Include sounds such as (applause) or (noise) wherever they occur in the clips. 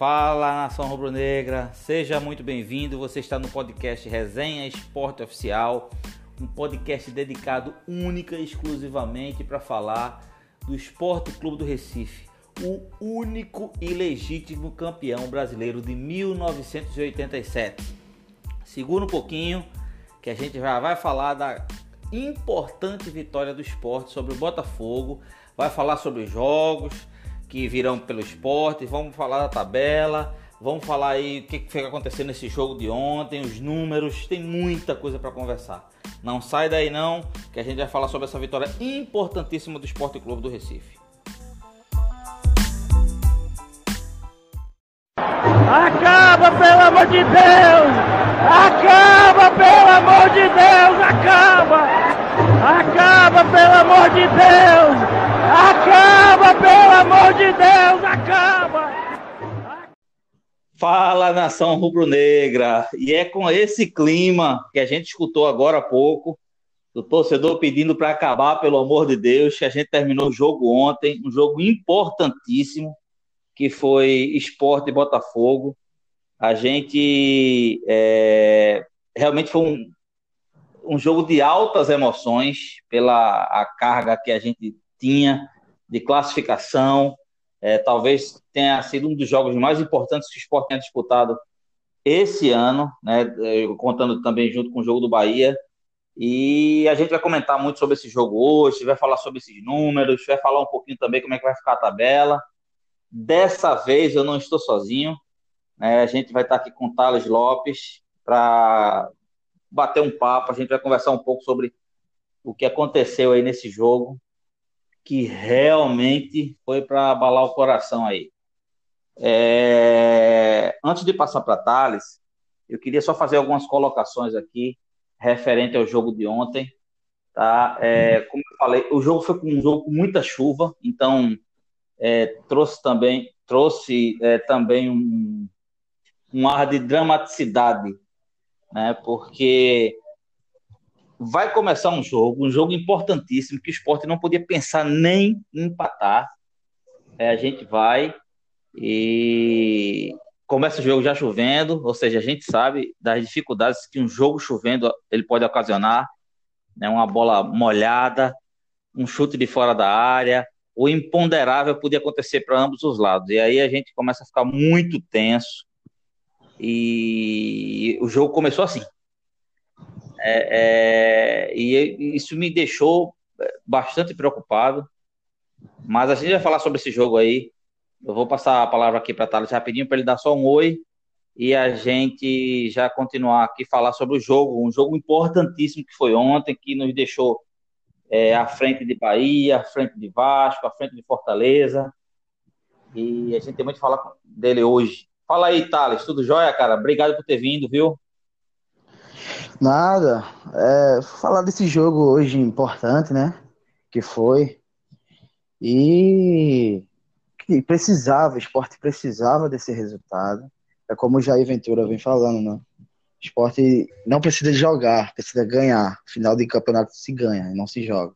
Fala nação rubro-negra, seja muito bem-vindo. Você está no podcast Resenha Esporte Oficial, um podcast dedicado única e exclusivamente para falar do Esporte Clube do Recife, o único e legítimo campeão brasileiro de 1987. Segura um pouquinho que a gente já vai falar da importante vitória do esporte sobre o Botafogo, vai falar sobre os jogos que virão pelo esporte, vamos falar da tabela, vamos falar aí o que foi acontecendo nesse jogo de ontem, os números, tem muita coisa para conversar. Não sai daí não, que a gente vai falar sobre essa vitória importantíssima do Esporte Clube do Recife. Acaba, pelo amor de Deus! Acaba, pelo amor de Deus! Acaba! Acaba, pelo amor de Deus! Acaba, pelo amor de Deus, acaba! Fala, nação rubro-negra! E é com esse clima que a gente escutou agora há pouco, do torcedor pedindo para acabar, pelo amor de Deus, que a gente terminou o jogo ontem, um jogo importantíssimo, que foi Esporte e Botafogo. A gente é, realmente foi um, um jogo de altas emoções pela a carga que a gente tinha de classificação. É, talvez tenha sido um dos jogos mais importantes que o Sport tenha disputado esse ano, né, contando também junto com o jogo do Bahia. E a gente vai comentar muito sobre esse jogo hoje, vai falar sobre esses números, vai falar um pouquinho também como é que vai ficar a tabela. Dessa vez eu não estou sozinho, né, a gente vai estar aqui com o Thales Lopes para bater um papo, a gente vai conversar um pouco sobre o que aconteceu aí nesse jogo, que realmente foi para abalar o coração aí. É... Antes de passar para Thales, eu queria só fazer algumas colocações aqui referente ao jogo de ontem. Tá? É, como eu falei, o jogo foi um jogo com muita chuva, então é, trouxe também trouxe é, também um, um ar de dramaticidade, né? Porque vai começar um jogo, um jogo importantíssimo, que o esporte não podia pensar nem em empatar. É, a gente vai e começa o jogo já chovendo, ou seja, a gente sabe das dificuldades que um jogo chovendo ele pode ocasionar, né, uma bola molhada, um chute de fora da área, o imponderável podia acontecer para ambos os lados. E aí a gente começa a ficar muito tenso. E o jogo começou assim. É, é, e isso me deixou bastante preocupado. Mas a gente vai falar sobre esse jogo aí. Eu vou passar a palavra aqui para Thales rapidinho para ele dar só um oi e a gente já continuar aqui falar sobre o jogo, um jogo importantíssimo que foi ontem, que nos deixou é, à frente de Bahia, à frente de Vasco, à frente de Fortaleza. E a gente tem muito que falar dele hoje. Fala aí, Thales, tudo jóia, cara? Obrigado por ter vindo, viu? Nada. É, falar desse jogo hoje importante, né? Que foi. E que precisava, o esporte precisava desse resultado. É como o Jair Ventura vem falando, né? Esporte não precisa jogar, precisa ganhar. Final de campeonato se ganha, não se joga.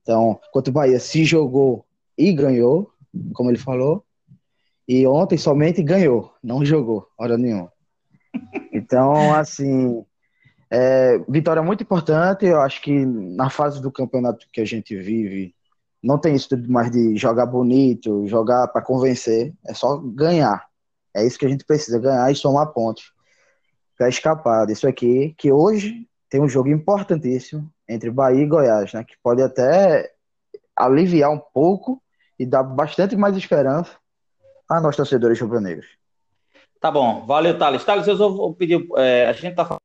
Então, enquanto o Bahia se jogou e ganhou, como ele falou, e ontem somente ganhou, não jogou, hora nenhuma. Então, assim, é, vitória muito importante. Eu acho que na fase do campeonato que a gente vive, não tem isso tudo mais de jogar bonito, jogar para convencer. É só ganhar. É isso que a gente precisa, ganhar e somar pontos para escapar disso aqui, que hoje tem um jogo importantíssimo entre Bahia e Goiás, né? Que pode até aliviar um pouco e dar bastante mais esperança a nós torcedores rubro-negros. Tá bom, valeu, Thales. Thales, eu vou pedir. É, a gente tá falando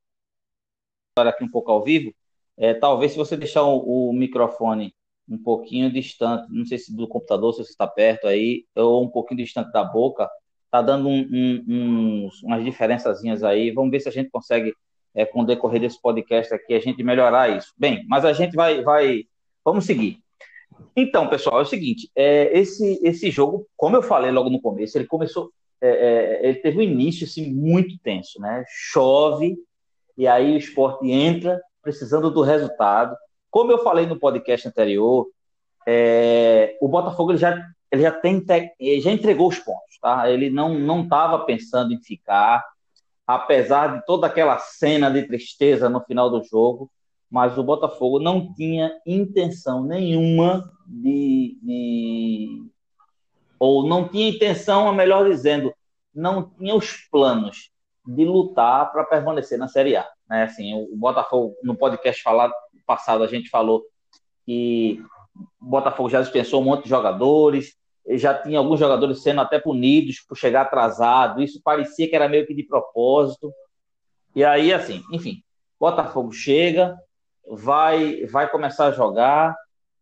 aqui um pouco ao vivo, é, talvez se você deixar o, o, microfone um pouquinho distante, não sei se do computador, se você está perto aí, ou um pouquinho distante da boca, tá dando um, um, uns, umas diferençazinhas aí. Vamos ver se a gente consegue, é, com o decorrer desse podcast aqui, a gente melhorar isso. Bem, mas a gente vai, vai, vamos seguir. Então, pessoal, é o seguinte, é, esse, esse jogo, como eu falei logo no começo, ele começou, é, é ele teve um início assim, muito tenso, né? Chove, e aí o esporte entra precisando do resultado. Como eu falei no podcast anterior, é, o Botafogo ele já, ele já, tem, já entregou os pontos. tá? Ele não não estava pensando em ficar, apesar de toda aquela cena de tristeza no final do jogo, mas o Botafogo não tinha intenção nenhuma de, de ou não tinha intenção, a melhor dizendo, não tinha os planos de lutar para permanecer na Série A. Né? Assim, o Botafogo, no podcast falado, passado, a gente falou que o Botafogo já dispensou um monte de jogadores, já tinha alguns jogadores sendo até punidos por chegar atrasado, isso parecia que era meio que de propósito. E aí, assim, enfim, Botafogo chega, vai, vai começar a jogar,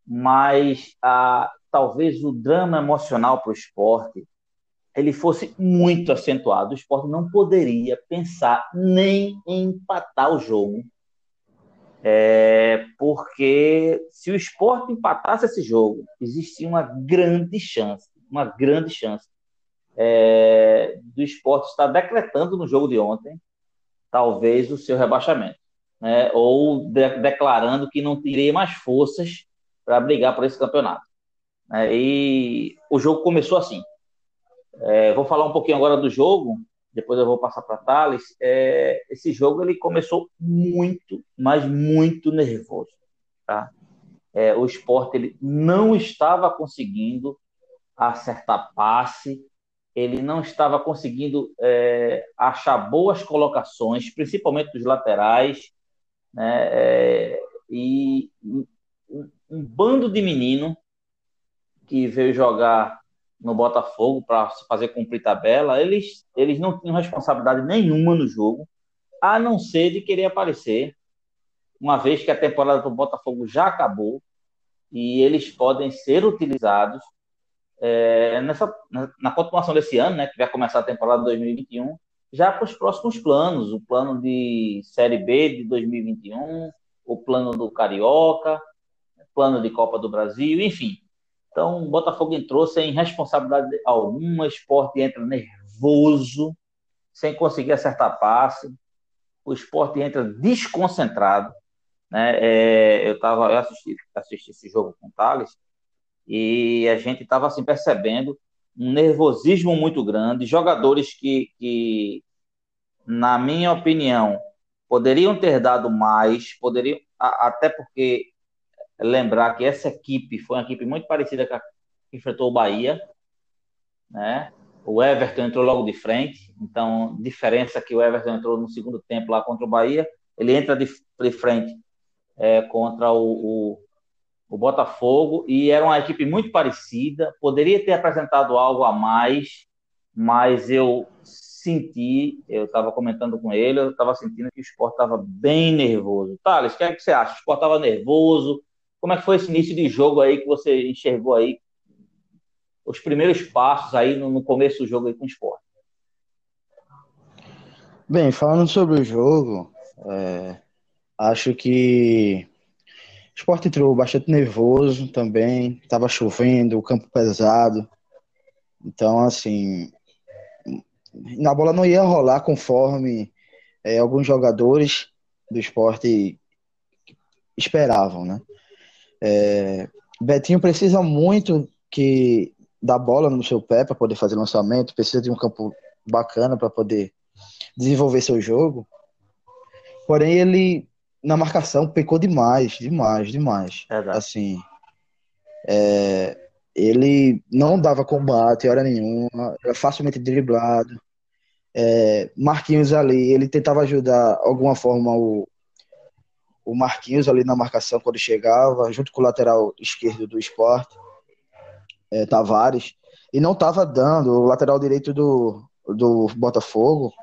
mas ah, talvez o drama emocional para o esporte ele fosse muito acentuado. O esporte não poderia pensar nem em empatar o jogo. É, porque se o esporte empatasse esse jogo, existia uma grande chance, uma grande chance é, do esporte estar decretando no jogo de ontem, talvez, o seu rebaixamento. Né, ou de, declarando que não teria mais forças para brigar por esse campeonato. É, e o jogo começou assim. É, vou falar um pouquinho agora do jogo, depois eu vou passar para Thales. É, esse jogo ele começou muito, mas muito nervoso. Tá? É, o esporte ele não estava conseguindo acertar passe, ele não estava conseguindo é, achar boas colocações, principalmente dos laterais, né? É, e um, um bando de menino que veio jogar no Botafogo para fazer cumprir tabela, eles, eles não tinham responsabilidade nenhuma no jogo, a não ser de querer aparecer, uma vez que a temporada do Botafogo já acabou e eles podem ser utilizados é, nessa, na, na, continuação desse ano, né, que vai começar a temporada 2021, já para os próximos planos, o plano de Série B de 2021, o plano do Carioca, plano de Copa do Brasil, enfim, então, o Botafogo entrou sem responsabilidade alguma, o esporte entra nervoso, sem conseguir acertar passe, o esporte entra desconcentrado. Né? É, eu, tava, eu assisti, assisti esse jogo com o Thales e a gente estava assim, percebendo um nervosismo muito grande, jogadores que, que, na minha opinião, poderiam ter dado mais, poderiam, até porque lembrar que essa equipe foi uma equipe muito parecida com a que enfrentou o Bahia, né? O Everton entrou logo de frente, então diferença que o Everton entrou no segundo tempo lá contra o Bahia, ele entra de, de frente é, contra o, o, o, Botafogo e era uma equipe muito parecida, poderia ter apresentado algo a mais, mas eu senti, eu estava comentando com ele, eu estava sentindo que o esporte estava bem nervoso. Thales, o que, é que você acha? O esporte estava nervoso, como é que foi esse início de jogo aí que você enxergou aí? Os primeiros passos aí no, no começo do jogo aí com o esporte. Bem, falando sobre o jogo, é, acho que o esporte entrou bastante nervoso também, estava chovendo, o campo pesado. Então, assim, na bola não ia rolar conforme é, alguns jogadores do esporte esperavam, né? É, Betinho precisa muito que da bola no seu pé para poder fazer lançamento, precisa de um campo bacana para poder desenvolver seu jogo. Porém, ele na marcação pecou demais, demais, demais. Assim, é, ele não dava combate hora nenhuma, era facilmente driblado. É, Marquinhos ali, ele tentava ajudar de alguma forma o, o Marquinhos ali na marcação quando chegava, junto com o lateral esquerdo do esporte, é, Tavares, e não estava dando. O lateral direito do, do Botafogo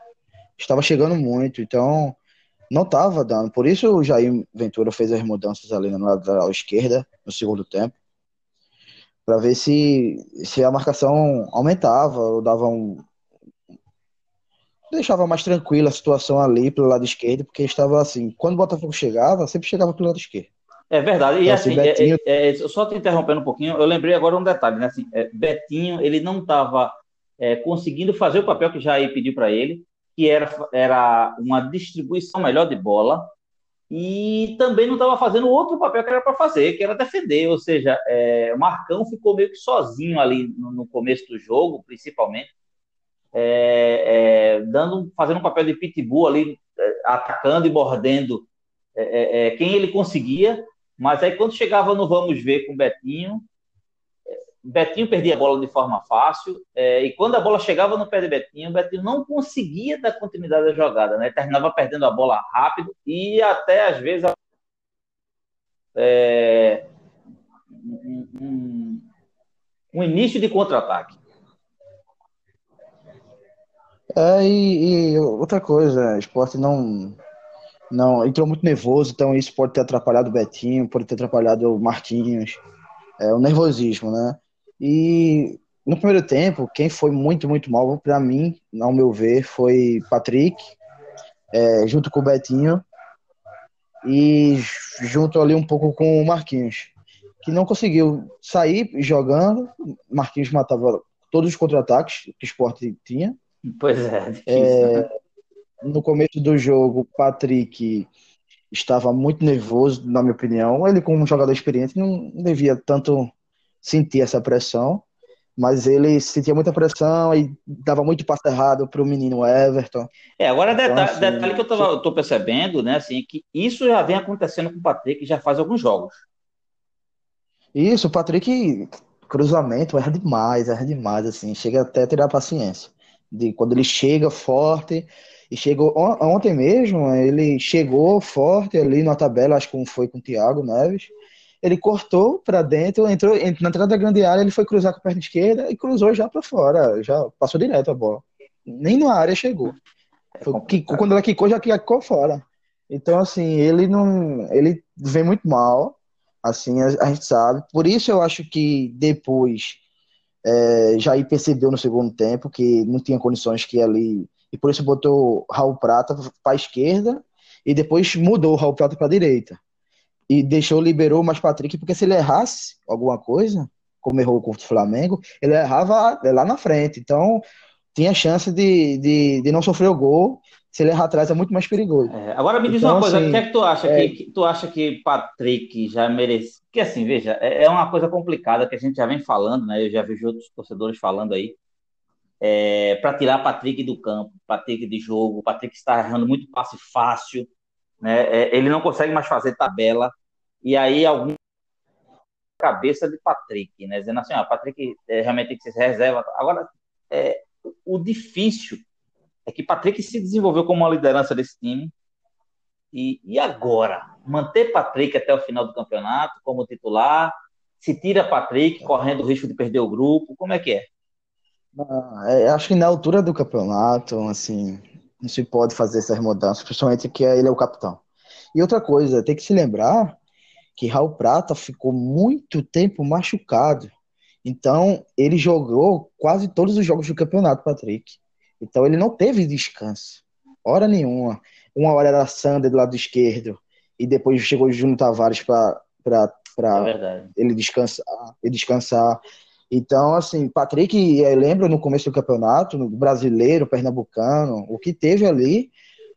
estava chegando muito, então não estava dando. Por isso o Jair Ventura fez as mudanças ali na lateral esquerda no segundo tempo, para ver se, se a marcação aumentava ou dava um, deixava mais tranquila a situação ali pelo lado esquerdo, porque estava assim, quando o Botafogo chegava, sempre chegava pelo lado esquerdo. É verdade. E então, assim, assim Betinho... é, é, só te interrompendo um pouquinho, eu lembrei agora um detalhe, né? Assim, é, Betinho, ele não estava é, conseguindo fazer o papel que Jair pediu para ele, que era, era uma distribuição melhor de bola, e também não estava fazendo outro papel que era para fazer, que era defender. Ou seja, é, o Marcão ficou meio que sozinho ali no, no começo do jogo, principalmente é, é, dando, fazendo um papel de pitbull ali, é, atacando e mordendo é, é, quem ele conseguia, mas aí quando chegava no vamos ver com o Betinho, Betinho perdia a bola de forma fácil, e quando a bola chegava no pé de Betinho, Betinho não conseguia dar continuidade à jogada, né? Terminava perdendo a bola rápido e até às vezes é, um, um, um início de contra-ataque. É, e, e, outra coisa, esporte não, não entrou muito nervoso, então isso pode ter atrapalhado o Betinho, pode ter atrapalhado o Marquinhos, é, o nervosismo, né? E no primeiro tempo, quem foi muito, muito mal, para mim, ao meu ver, foi Patrick, é, junto com o Betinho, e junto ali um pouco com o Marquinhos, que não conseguiu sair jogando. Marquinhos matava todos os contra-ataques que o esporte tinha. Pois é, é né? No começo do jogo, Patrick estava muito nervoso, na minha opinião. Ele, como um jogador experiente, não devia tanto sentir essa pressão, mas ele sentia muita pressão e dava muito passo errado para o menino Everton. É, agora então, detalhe, assim, detalhe que eu estou percebendo, né, assim, que isso já vem acontecendo com o Patrick já faz alguns jogos. Isso, o Patrick, cruzamento, erra demais, erra demais, assim, chega até a tirar paciência. De quando ele chega forte, e chegou ontem mesmo, ele chegou forte ali na tabela, acho que foi com o Thiago Neves. Ele cortou para dentro, entrou na entrada da grande área, ele foi cruzar com a perna esquerda e cruzou já para fora, já passou direto a bola. Nem na área chegou. É foi, quando ela quicou, já quicou fora. Então, assim, ele não. Ele vem muito mal. Assim, a, a gente sabe. Por isso eu acho que depois é, Jair percebeu no segundo tempo que não tinha condições que ali. E por isso botou Raul Prata para a esquerda e depois mudou o Raul Prata para a direita. E deixou, liberou mais Patrick, porque se ele errasse alguma coisa, como errou contra o Flamengo, ele errava lá na frente. Então, tinha chance de, de, de não sofrer o gol se ele errar atrás é muito mais perigoso. É, agora me diz então, uma coisa, assim, o que é que tu acha é... que, que, tu acha que Patrick já merece? Porque assim, veja, é, é, uma coisa complicada que a gente já vem falando, né? Eu já vejo outros torcedores falando aí. É, para tirar Patrick do campo, Patrick de jogo, Patrick está errando muito passe fácil, né? É, ele não consegue mais fazer tabela e aí algum cabeça de Patrick, né? Dizendo assim, ah, Patrick é, realmente tem que ser reserva. Agora, o difícil é que Patrick se desenvolveu como uma liderança desse time. E, e agora? Manter Patrick até o final do campeonato como titular? Se tira Patrick correndo o risco de perder o grupo? Como é que é? Ah, é acho que na altura do campeonato, assim, não se pode fazer essas mudanças, principalmente que ele é o capitão. E outra coisa, tem que se lembrar que Raul Prata ficou muito tempo machucado. Então, ele jogou quase todos os jogos do campeonato, Patrick. Então ele não teve descanso, hora nenhuma. Uma hora era Sander do lado esquerdo e depois chegou o Júnior Tavares para é ele descansar, ele descansar. Então, assim, Patrick, eu lembro no começo do campeonato, no brasileiro, pernambucano, o que teve ali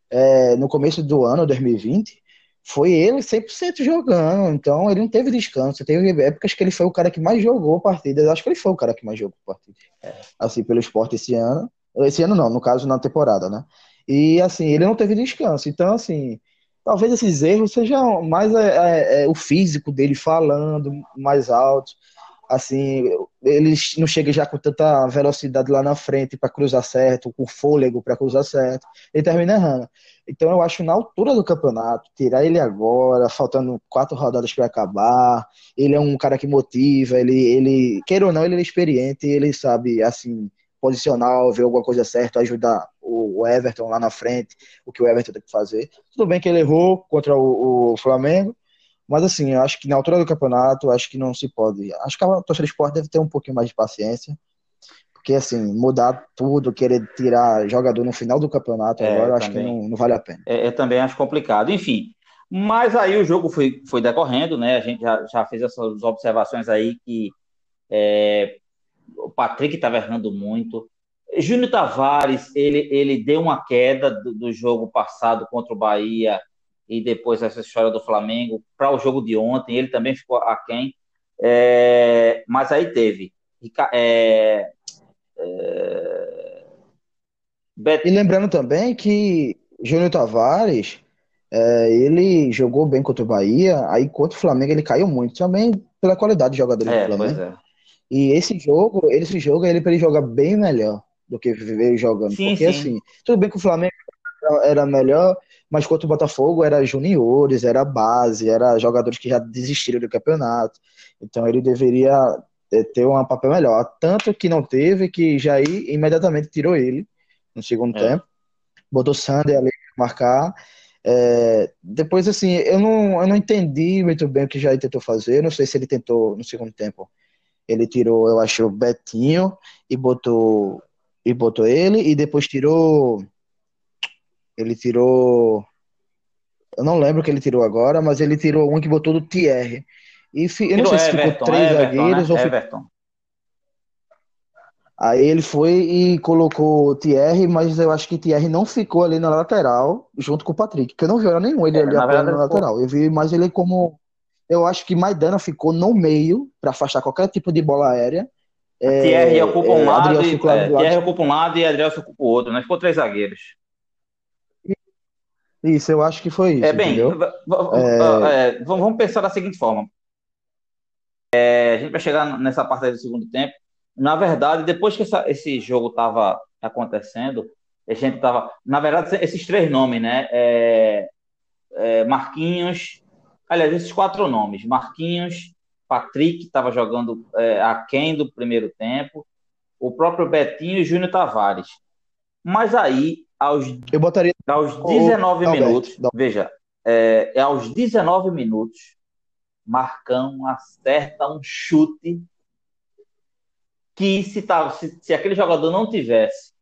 é, no começo do ano, 2020, foi ele 100% jogando. Então, ele não teve descanso. Teve épocas que ele foi o cara que mais jogou partidas. Acho que ele foi o cara que mais jogou partidas. É. Assim, pelo esporte esse ano. Esse ano não, no caso na temporada, né? E assim, ele não teve descanso. Então, assim, talvez esses erros sejam mais é, é, é, o físico dele falando mais alto. Assim, ele não chega já com tanta velocidade lá na frente para cruzar certo, com fôlego para cruzar certo. Ele termina errando. Então, eu acho na altura do campeonato, tirar ele agora, faltando quatro rodadas para acabar. Ele é um cara que motiva, ele, ele, queira ou não, ele é experiente, ele sabe, assim, posicional, ver alguma coisa certa, ajudar o Everton lá na frente, o que o Everton tem que fazer. Tudo bem que ele errou contra o, o Flamengo, mas assim, eu acho que na altura do campeonato, acho que não se pode. Acho que a torcida do esporte deve ter um pouquinho mais de paciência. Porque assim, mudar tudo, querer tirar jogador no final do campeonato é, agora, acho que não, não, vale a pena. É, eu também acho complicado. Enfim, mas aí o jogo foi, foi decorrendo, né? A gente já, já fez essas observações aí que é, o Patrick estava errando muito. Júnior Tavares, ele, ele deu uma queda do, do, jogo passado contra o Bahia e depois essa história do Flamengo para o jogo de ontem, ele também ficou aquém. É, mas aí teve é, é, Bet... E lembrando também que Júnior Tavares, é, ele jogou bem contra o Bahia, aí contra o Flamengo ele caiu muito também pela qualidade de jogador é, do Flamengo. É. E esse jogo, esse jogo ele para ele jogar bem melhor do que veio jogando, sim, porque sim. assim, tudo bem que o Flamengo era melhor, mas contra o Botafogo era juniores, era base, era jogadores que já desistiram do campeonato. Então ele deveria é, ter um papel melhor. Tanto que não teve, que Jair imediatamente tirou ele no segundo é. tempo. Botou Sander ali para marcar. É, depois, assim, eu não, eu não entendi muito bem o que Jair tentou fazer. Não sei se ele tentou no segundo tempo. Ele tirou, eu acho, o Betinho e botou, e botou ele. E depois tirou. Ele tirou. Eu não lembro o que ele tirou agora, mas ele tirou um que botou do Thierry. E eu não sei se ficou três Everton, zagueiros né? ou Everton. Aí ele foi e colocou o Thierry, mas eu acho que Thierry não ficou ali na lateral junto com o Patrick, porque eu não vi hora nenhum ele é, ali na, verdade, na lateral. Eu vi mais ele como. Eu acho que Maidana ficou no meio para afastar qualquer tipo de bola aérea. É, Thierry ocupa um é, lado, e, é, Thierry ocupa um lado e Adriel ocupa o outro, né? Ficou três zagueiros. Isso, eu acho que foi isso. É bem, é... é vamos pensar da seguinte forma: é, a gente vai chegar nessa parte do segundo tempo. Na verdade, depois que essa, esse jogo estava acontecendo, a gente estava. Na verdade, esses três nomes, né? É, é, Marquinhos. Aliás, esses quatro nomes: Marquinhos, Patrick, estava jogando é, aquém do primeiro tempo, o próprio Betinho e Júnior Tavares. Mas aí, aos, Eu botaria... aos 19 minutos, veja, é, é aos 19 minutos, Marcão acerta um chute que se, tava, se, se aquele jogador não tivesse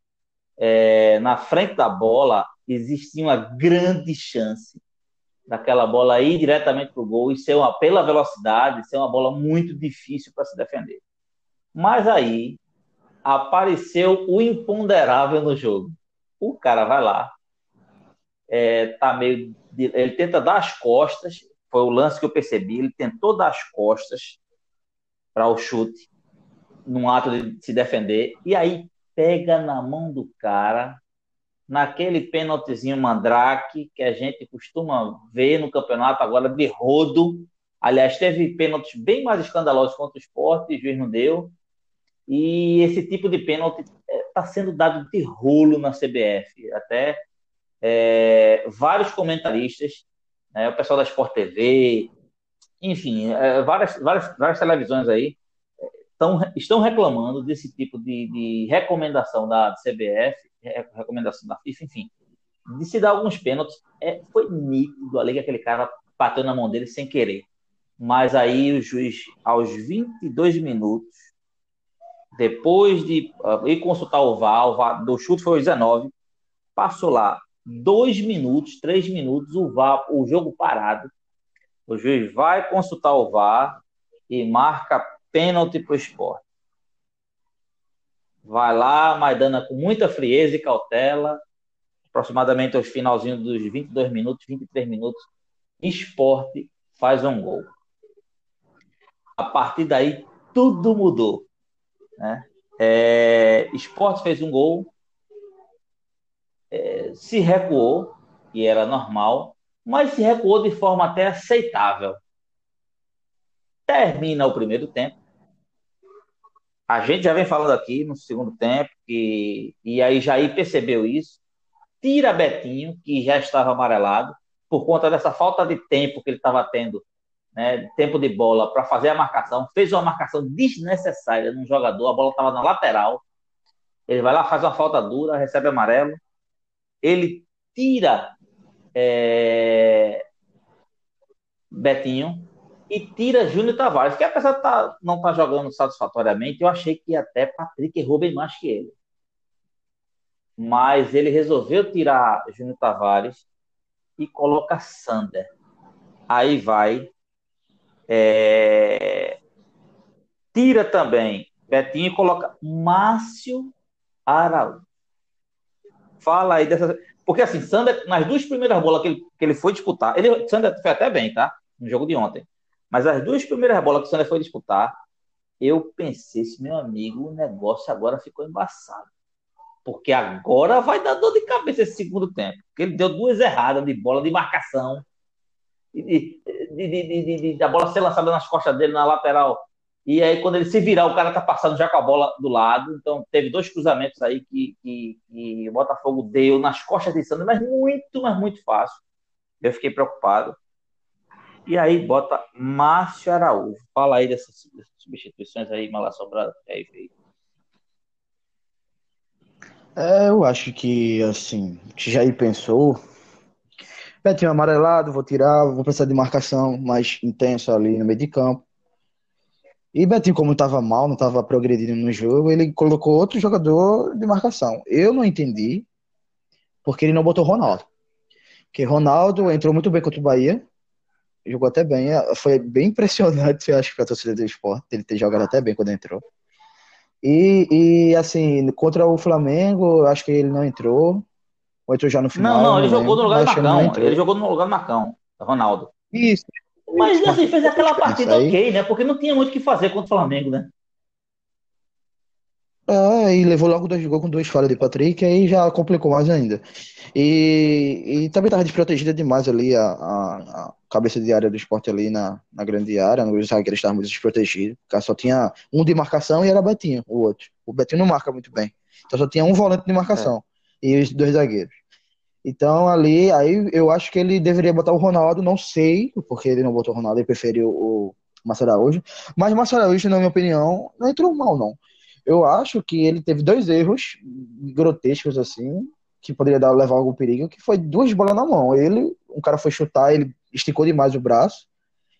é, na frente da bola, existia uma grande chance daquela bola ir diretamente para o gol e ser uma, pela velocidade, ser uma bola muito difícil para se defender. Mas aí apareceu o imponderável no jogo. O cara vai lá, é, tá meio, ele tenta dar as costas, foi o lance que eu percebi. Ele tentou dar as costas para o chute, num ato de se defender, e aí pega na mão do cara, naquele pênaltizinho mandrake que a gente costuma ver no campeonato agora de rodo. Aliás, teve pênaltis bem mais escandalosos contra o esporte, o juiz não deu. E esse tipo de pênalti está é, sendo dado de rolo na CBF. Até é, vários comentaristas né, o pessoal da Sport TV, enfim, é, várias, várias, várias televisões aí tão, estão reclamando desse tipo de, de recomendação da CBF, recomendação da FIFA, enfim, de se dar alguns pênaltis. É, foi nítido ali que aquele cara bateu na mão dele sem querer. Mas aí o juiz, aos 22 minutos, depois de uh, ir consultar o VAR, o VAR do chute foi aos 19, passou lá dois minutos, três minutos, o VAR, o jogo parado. O juiz vai consultar o VAR e marca pênalti para o esporte. Vai lá, Maidana com muita frieza e cautela, aproximadamente aos finalzinho dos 22 minutos, 23 minutos, esporte faz um gol. A partir daí, tudo mudou. Né? É, esporte fez um gol, é, se recuou, e era normal, mas se recuou de forma até aceitável. Termina o primeiro tempo. A gente já vem falando aqui no segundo tempo, que, e aí Jair percebeu isso. Tira Betinho, que já estava amarelado, por conta dessa falta de tempo que ele estava tendo, né, tempo de bola para fazer a marcação. Fez uma marcação desnecessária num jogador, a bola estava na lateral. Ele vai lá, faz uma falta dura, recebe amarelo ele tira é, Betinho e tira Júnior Tavares, que apesar de tá, não estar tá jogando satisfatoriamente, eu achei que até Patrick errou bem mais que ele. Mas ele resolveu tirar Júnior Tavares e coloca Sander. Aí vai. É, tira também Betinho e coloca Márcio Araújo. Fala aí dessa. Porque assim, Sander, nas duas primeiras bolas que ele, que ele foi disputar, ele, Sander foi até bem, tá? No jogo de ontem. Mas as duas primeiras bolas que o Sander foi disputar, eu pensei, meu amigo, o negócio agora ficou embaçado. porque agora vai dar dor de cabeça esse segundo tempo. Porque ele deu duas erradas de bola de marcação, de, de, de, de, a bola ser lançada nas costas dele na lateral. E aí, quando ele se virar, o cara tá passando já com a bola do lado. Então, teve dois cruzamentos aí que, que, que o Botafogo deu nas costas de Sandro, mas muito, mas muito fácil. Eu fiquei preocupado. E aí, bota Márcio Araújo. Fala aí dessas, substituições aí, mal assombrada. Aí, é, eu acho que, assim, que Jair pensou. Betinho amarelado, vou tirar, vou precisar de marcação mais intensa ali no meio de campo. E Betinho, como estava mal, não estava progredindo no jogo, ele colocou outro jogador de marcação. Eu não entendi porque ele não botou Ronaldo. Porque Ronaldo entrou muito bem contra o Bahia, jogou até bem, foi bem impressionante, eu acho, para a torcida do esporte, ele ter jogado até bem quando entrou. E, e assim, contra o Flamengo, acho que ele não entrou. Ou entrou já no final. Não, não, ele jogou no lugar do Marcão. Ele jogou no lugar do Marcão, Ronaldo. Isso. Mas assim, fez aquela partida ok, né? Porque não tinha muito o que fazer contra o Flamengo, né? É, e levou logo dois gols com duas falhas de Patrick, aí já complicou mais ainda. E, e também estava desprotegida demais ali a, a, a, cabeça de área do esporte ali na, na grande área, os zagueiros estavam muito desprotegidos, porque só tinha um de marcação e era Betinho, o outro. O Betinho não marca muito bem. Então só tinha um volante de marcação é. e os dois zagueiros. Então ali, aí eu acho que ele deveria botar o Ronaldo, não sei porque ele não botou o Ronaldo, ele preferiu o Márcio Araújo. Mas o Márcio Araújo, na minha opinião, não entrou mal, não. Eu acho que ele teve dois erros grotescos, assim, que poderia dar, levar algum perigo, que foi duas bolas na mão. Ele, um cara foi chutar, ele esticou demais o braço,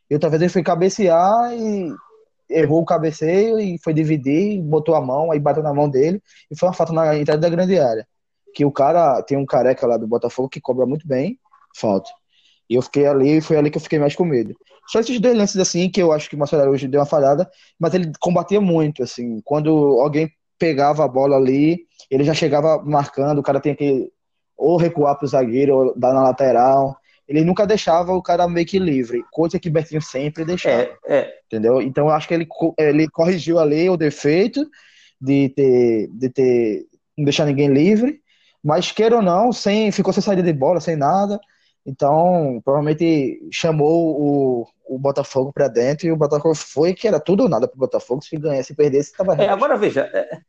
e outra vez ele foi cabecear e errou o cabeceio e foi dividir, botou a mão, aí bateu na mão dele, e foi uma falta na entrada da grande área. Que o cara, tem um careca lá do Botafogo que cobra muito bem, falta. E eu fiquei ali, foi ali que eu fiquei mais com medo. Só esses dois lances assim que eu acho que o Marcelo Araújo deu uma falhada, mas ele combatia muito, assim. Quando alguém pegava a bola ali, ele já chegava marcando, o cara tinha que ou recuar para o zagueiro, ou dar na lateral. Ele nunca deixava o cara meio que livre, coisa que Bertinho sempre deixava. É, é. Entendeu? Então eu acho que ele, ele corrigiu ali o defeito de ter, de ter não deixar ninguém livre, mas queira ou não, sem, ficou sem saída de bola, sem nada. Então, provavelmente chamou o, o Botafogo para dentro e o Botafogo foi que era tudo ou nada para o Botafogo. Se ganhasse, se perdesse, estava é, Agora veja, é,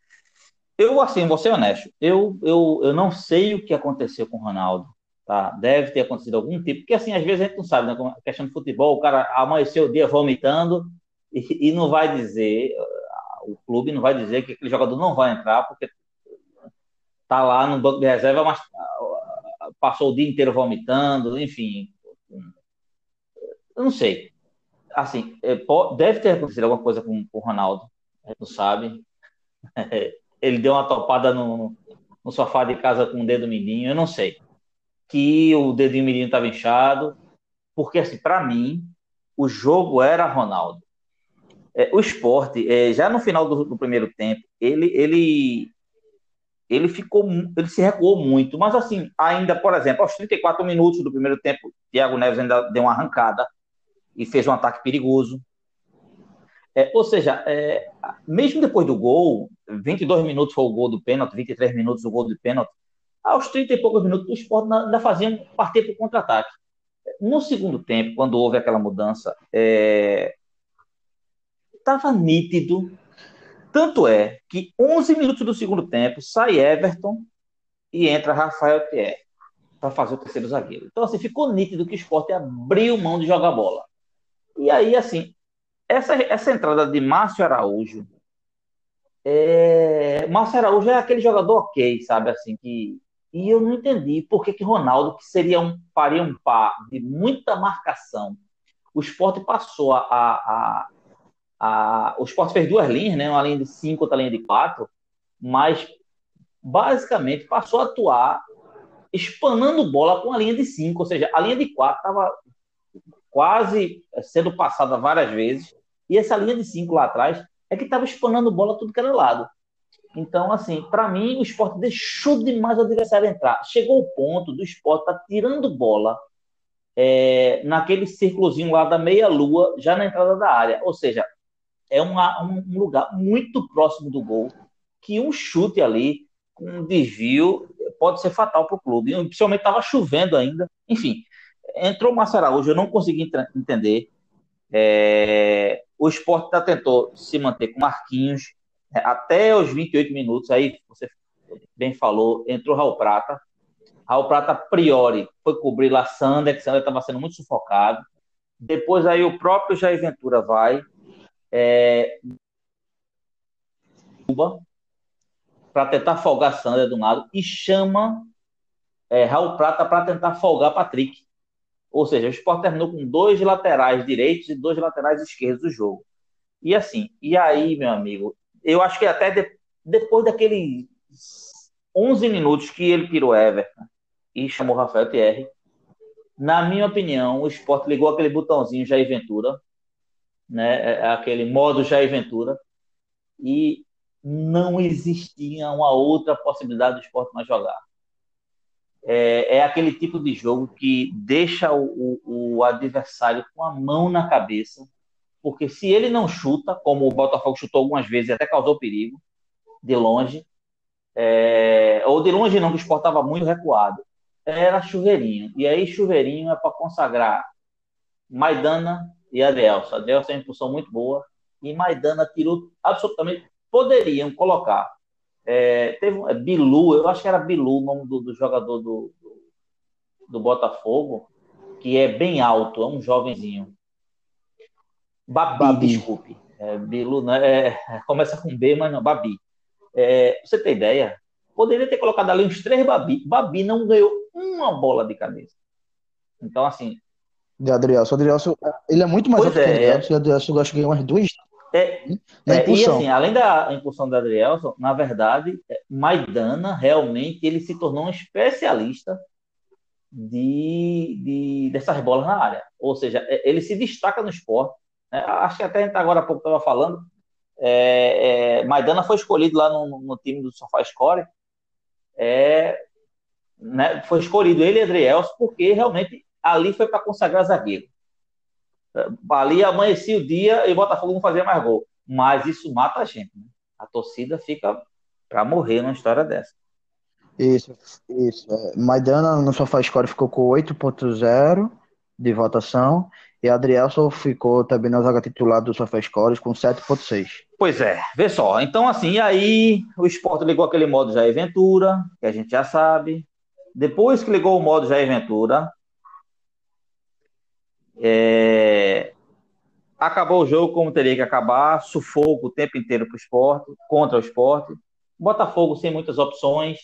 eu assim, vou ser honesto, eu, eu, eu não sei o que aconteceu com o Ronaldo. Tá? Deve ter acontecido algum tipo, porque assim, às vezes a gente não sabe, né? A questão de futebol, o cara amanheceu o dia vomitando e, e não vai dizer, o clube não vai dizer que aquele jogador não vai entrar, porque tá lá no banco de reserva, mas passou o dia inteiro vomitando, enfim. Eu não sei. Assim, é, deve ter acontecido alguma coisa com, com o Ronaldo, não sabe. (laughs) Ele deu uma topada no, no sofá de casa com o dedo mindinho, eu não sei. Que o dedinho mindinho estava inchado, porque, assim, para mim, o jogo era Ronaldo. É, o esporte, é, já no final do, do, primeiro tempo, ele, ele ele ficou, ele se recuou muito, mas assim, ainda, por exemplo, aos 34 minutos do primeiro tempo, Thiago Neves ainda deu uma arrancada e fez um ataque perigoso. É, ou seja, é, mesmo depois do gol, 22 minutos foi o gol do pênalti, 23 minutos o gol do pênalti, aos 30 e poucos minutos o Sport ainda fazia partir para o contra-ataque. No segundo tempo, quando houve aquela mudança, estava é, nítido tanto é que 11 minutos do segundo tempo sai Everton e entra Rafael Thierry para fazer o terceiro zagueiro. Então, assim, ficou nítido que o esporte abriu mão de jogar bola. E aí, assim, essa, essa entrada de Márcio Araújo. É... Márcio Araújo é aquele jogador ok, sabe? Assim, que. E eu não entendi por que, que Ronaldo, que seria um, faria um par de muita marcação, o esporte passou a, a, a, o esporte fez duas linhas, né? uma linha de cinco, outra linha de quatro, mas basicamente passou a atuar espanando bola com a linha de cinco, ou seja, a linha de quatro estava quase sendo passada várias vezes, e essa linha de cinco lá atrás é que estava espanando bola tudo que era lado. Então, assim, para mim, o esporte deixou demais o adversário entrar. Chegou o ponto do esporte estar tá tirando bola é, naquele círculozinho lá da meia-lua, já na entrada da área. Ou seja, é uma, um lugar muito próximo do gol, que um chute ali, um desvio pode ser fatal para o clube. Principalmente estava chovendo ainda. Enfim, entrou o Márcio Araújo, eu não consegui entender. É, o esporte tá, tentou se manter com Marquinhos é, até os 28 minutos. Aí você bem falou, entrou Raul Prata. Raul Prata, a priori, foi cobrir lá Sander, que Sander estava sendo muito sufocado. Depois aí o próprio Jair Ventura vai. É, para tentar folgar Sander do lado e chama é, Raul Prata para tentar folgar Patrick. Ou seja, o Sport terminou com dois laterais direitos e dois laterais esquerdos do jogo. E assim, e aí, meu amigo, eu acho que até de, depois daqueles 11 minutos que ele tirou Everton e chamou Rafael Thierry, na minha opinião, o Sport ligou aquele botãozinho Jair Ventura, né, é, aquele modo Jair Ventura, e não existia uma outra possibilidade do esporte mais jogar. É, é, aquele tipo de jogo que deixa o, o, o, adversário com a mão na cabeça, porque se ele não chuta, como o Botafogo chutou algumas vezes e até causou perigo, de longe, é, ou de longe não, que estava muito recuado, era chuveirinho. E aí chuveirinho é para consagrar Maidana e Adelson. Adelson é uma impulsão muito boa, e Maidana tirou absolutamente poderiam colocar. É, teve é, Bilu, eu acho que era Bilu o nome do, do jogador do, do, do, Botafogo, que é bem alto, é um jovenzinho. Babi, Babi. desculpe. É, Bilu, né? É, (laughs) começa com B, mas não, Babi. É, você tem ideia? Poderia ter colocado ali uns três Babi. Babi não ganhou uma bola de cabeça. Então, assim. De Adrielson. Adrielson, ele é muito mais alto é, que o Adrielson. O Adrielson gosta de ganhar umas duas é, é, e assim, além da impulsão da Adrielson, na verdade, Maidana realmente ele se tornou um especialista de, de dessas bolas na área. Ou seja, é, ele se destaca no esporte. Né? Acho que até a gente agora há pouco estava falando. É, é, Maidana foi escolhido lá no, no time do SofaScore. É, né, foi escolhido ele e Adrielson porque realmente ali foi para consagrar zagueiro. Ali amanhecia o dia e o Botafogo não fazia mais gol. Mas isso mata a gente. Né? A torcida fica para morrer numa história dessa. Isso, isso. É, Maidana no Sofá Score ficou com 8.0 de votação e Adrielson ficou também na zaga titular do Sofá Scores com 7.6. Pois é, vê só. Então, assim, e aí o Sport ligou aquele modo Jair Ventura, que a gente já sabe. Depois que ligou o modo Jair Ventura, é... Acabou o jogo como teria que acabar, sufoco o tempo inteiro para o esporte, contra o esporte. Botafogo sem muitas opções.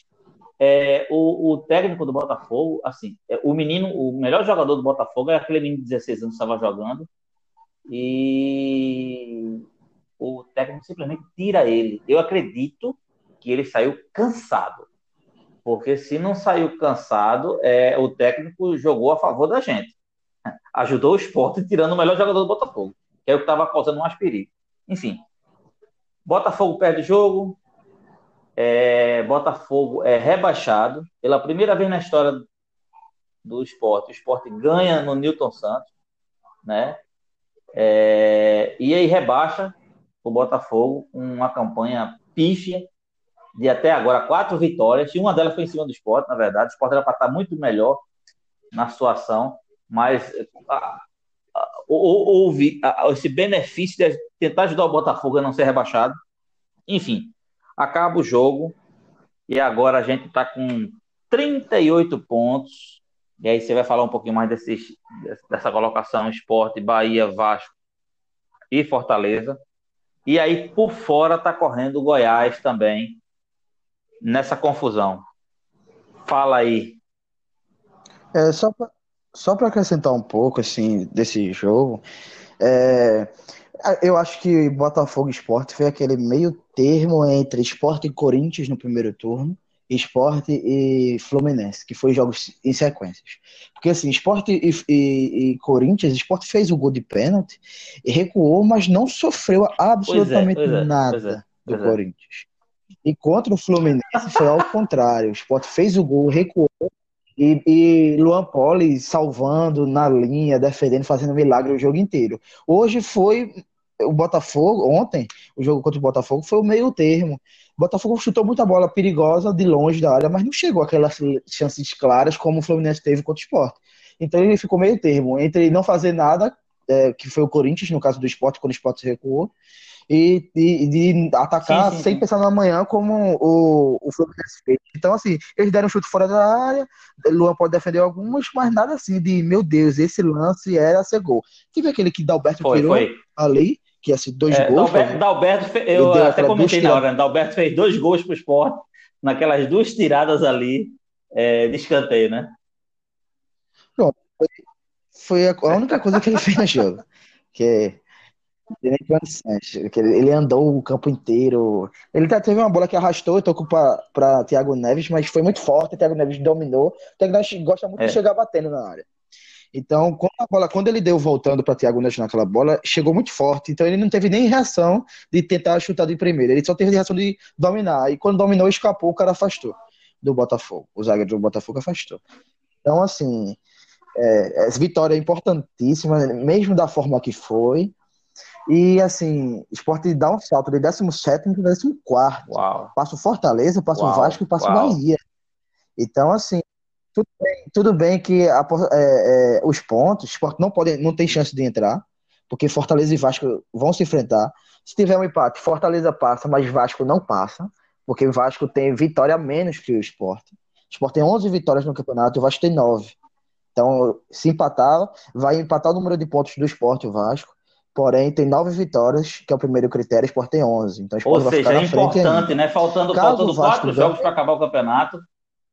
É, o, o, técnico do Botafogo, assim, é, o menino, o melhor jogador do Botafogo é aquele menino de 16 anos que estava jogando. E o técnico simplesmente tira ele. Eu acredito que ele saiu cansado. Porque se não saiu cansado, é, o técnico jogou a favor da gente ajudou o esporte tirando o melhor jogador do Botafogo, que é o que estava causando mais perigo. Enfim, Botafogo perde o jogo, é, Botafogo é rebaixado pela primeira vez na história do esporte. O esporte ganha no Newton Santos, né? É, e aí rebaixa o Botafogo uma campanha pífia de até agora quatro vitórias, e uma delas foi em cima do esporte, na verdade. O esporte era para estar muito melhor na situação mas houve esse benefício de tentar ajudar o Botafogo a não ser rebaixado. Enfim, acaba o jogo e agora a gente está com 38 pontos. E aí você vai falar um pouquinho mais desse, dessa colocação: Esporte, Bahia, Vasco e Fortaleza. E aí por fora está correndo o Goiás também nessa confusão. Fala aí. É, só para só para acrescentar um pouco assim desse jogo, é, eu acho que Botafogo Esporte foi aquele meio termo entre Esporte e Corinthians no primeiro turno, Esporte e Fluminense, que foi jogos em sequências. Porque assim, Esporte e, e, e Corinthians, Esporte fez o gol de pênalti e recuou, mas não sofreu absolutamente pois é, pois é, nada pois é, do é. Corinthians. E contra o Fluminense foi ao contrário. O Sport fez o gol, recuou e, e Luan Poli salvando na linha, defendendo, fazendo milagre o jogo inteiro. Hoje foi o Botafogo, ontem, o jogo contra o Botafogo foi o meio termo. O Botafogo chutou muita bola perigosa de longe da área, mas não chegou aquelas chances claras como o Fluminense teve contra o Sport. Então ele ficou meio termo entre não fazer nada, é, que foi o Corinthians, no caso do esporte, quando o esporte recuou, e, e de atacar sim, sim, sem sim. pensar no amanhã como o, o Fluminense fez. Então, assim, eles deram um chute fora da área, Luan pode defender algumas, mas nada assim de, meu Deus, esse lance era ser gol. Tive aquele que Dalberto foi, tirou foi. ali, que ia ser dois é, gols. Dalberto, Dalberto eu até comentei na hora, né? Dalberto fez dois gols pro esporte, naquelas duas tiradas ali é, de escanteio, né? Pronto, foi, foi a, a única coisa que ele fez no jogo. Que ele andou o campo inteiro. Ele até teve uma bola que arrastou e tocou para Thiago Neves, mas foi muito forte. Thiago Neves dominou. O Thiago Neves gosta muito é. de chegar batendo na área. Então, quando, a bola, quando ele deu voltando para Thiago Neves naquela bola, chegou muito forte. Então, ele não teve nem reação de tentar chutar de primeira. Ele só teve reação de dominar. E quando dominou, escapou, o cara afastou do Botafogo. O zagueiro do Botafogo afastou. Então, assim, é, essa vitória é importantíssima, mesmo da forma que foi. E assim, o esporte dá um salto de 17 para 14. Uau. Passa o Fortaleza, passa Uau. o Vasco e passa Uau. o Bahia. Então, assim, tudo bem, tudo bem que a, é, é, os pontos, o esporte não, pode, não tem chance de entrar, porque Fortaleza e Vasco vão se enfrentar. Se tiver um empate, Fortaleza passa, mas Vasco não passa, porque o Vasco tem vitória menos que o esporte. O esporte tem 11 vitórias no campeonato, o Vasco tem 9. Então, se empatar, vai empatar o número de pontos do esporte, o Vasco. Porém, tem nove vitórias, que é o primeiro critério, o Sport tem onze. Então, Ou seja, é importante, né? Faltando, faltando quatro ganha... jogos para acabar o campeonato.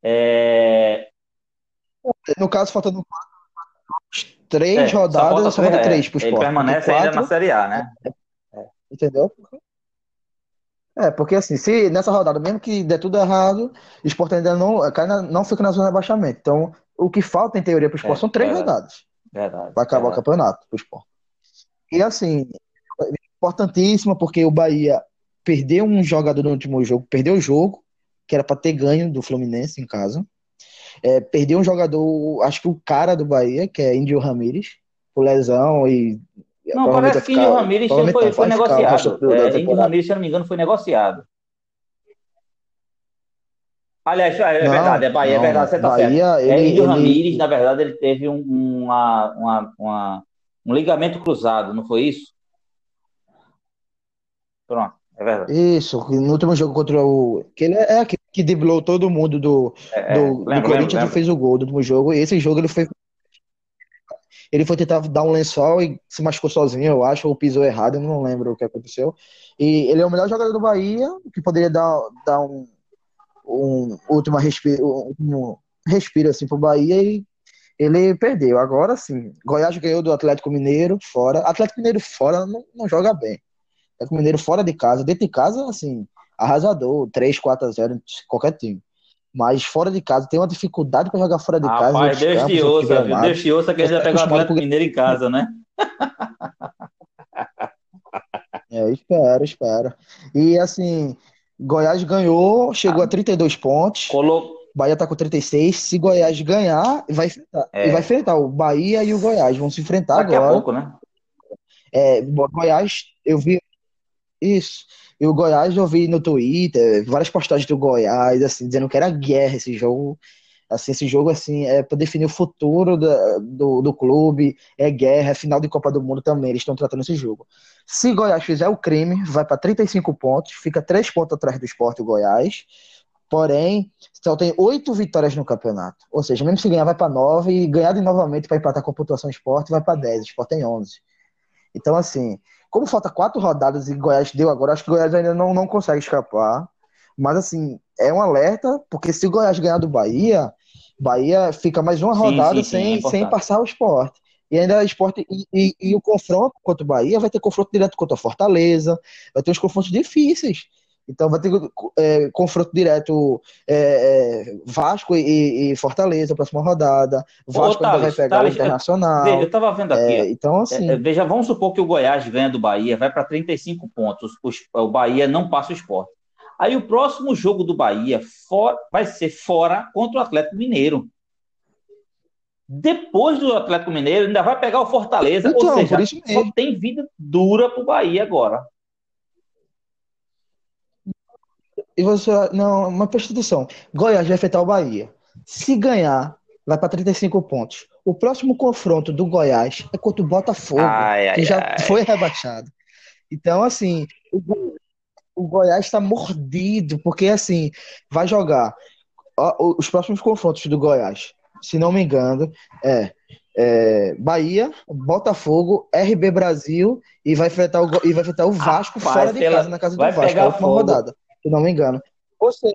É... No caso, faltando quatro, três é, rodadas, só falta, três para o Sport. Ele permanece quatro, ainda na Série A, né? É. Entendeu? É, porque assim, se nessa rodada, mesmo que der tudo errado, o Sport ainda não, não fica na zona de abaixamento. Então, o que falta, em teoria, para o Sport é, são três verdade, rodadas. Verdade. Vai acabar verdade. o campeonato para o Sport. E assim, importantíssima, porque o Bahia perdeu um jogador no último jogo, perdeu o jogo, que era para ter ganho do Fluminense em casa. É, perdeu um jogador, acho que o cara do Bahia, que é Índio Ramírez, por lesão e. Não, parece que Índio Ramírez foi, foi negociado. É, Índio Ramírez, se não me engano, foi negociado. Aliás, é não, verdade, é Bahia, é não, é verdade, você tá Bahia, certo. É, ele, é Índio ele... Ramírez, na verdade, ele teve um, uma, uma, uma um ligamento cruzado, não foi isso? Pronto, é verdade. Isso, no último jogo contra o. Que ele é aquele que driblou todo mundo do, é, do, lembro, do Corinthians e fez o gol do último jogo. E esse jogo ele foi. Ele foi tentar dar um lençol e se machucou sozinho, eu acho, ou pisou errado, eu não lembro o que aconteceu. E ele é o melhor jogador do Bahia, que poderia dar, dar um, um último respiro, um, um respiro assim pro Bahia e ele perdeu. Agora sim, Goiás ganhou do Atlético Mineiro fora. Atlético Mineiro fora não, não joga bem. Atlético Mineiro fora de casa, dentro de casa, assim, arrasador, 3, 4 a 0 qualquer time. Mas fora de casa tem uma dificuldade para jogar fora de casa. Rapaz, Deus te ouça, viu? Deus te ouça que ele já pegou o Atlético Mineiro em casa, né? (laughs) é, espero, espero. E assim, Goiás ganhou, chegou ah, a 32 pontos. Colocou Bahia tá com 36. Se Goiás ganhar, vai enfrentar. É. vai enfrentar o Bahia e o Goiás. Vão se enfrentar Daqui agora. Daqui a pouco, né? É, Goiás, eu vi. Isso. E o Goiás eu vi no Twitter, várias postagens do Goiás, assim, dizendo que era guerra esse jogo. Assim, esse jogo assim é para definir o futuro do, do, do, clube, é guerra, é final de Copa do Mundo também. Eles estão tratando esse jogo. Se Goiás fizer o crime, vai para 35 pontos, fica 3 pontos atrás do esporte o Goiás. Porém, só tem oito vitórias no campeonato. Ou seja, mesmo se ganhar, vai para nove e ganhar de novamente para empatar com a pontuação esporte, vai para dez. O esporte tem onze. Então, assim, como falta quatro rodadas e Goiás deu agora, acho que o Goiás ainda não, não consegue escapar. Mas, assim, é um alerta, porque se o Goiás ganhar do Bahia, Bahia fica mais uma rodada sim, sim, sem, sim, é sem passar o esporte. E ainda o esporte. E, e, e, o confronto contra o Bahia vai ter confronto direto contra a Fortaleza, vai ter uns confrontos difíceis. Então vai ter é, confronto direto é, é, Vasco e, e, Fortaleza, próxima rodada. Vasco Ô, ainda vai pegar Thales, o Internacional. Eu, eu tava vendo aqui. É, então, assim. É, veja, vamos supor que o Goiás ganha do Bahia, vai para 35 pontos. O, o Bahia não passa o esporte. Aí o próximo jogo do Bahia for, vai ser fora contra o Atlético Mineiro. Depois do Atlético Mineiro, ainda vai pegar o Fortaleza. Então, ou seja, só tem vida dura para o Bahia agora. E você. Não, mas presta atenção. Goiás vai enfrentar o Bahia. Se ganhar, vai para 35 pontos. O próximo confronto do Goiás é contra o Botafogo, Ai, que ai, já ai. foi rebaixado. Então, assim, o, o Goiás está mordido, porque, assim, vai jogar. os próximos confrontos do Goiás, se não me engano, é, é Bahia, Botafogo, RB Brasil e vai enfrentar o, e vai enfrentar o Vasco Rapaz, fora de pela- casa, na casa do Vasco, pegar a última fogo. rodada, se não me engano. Ou seja,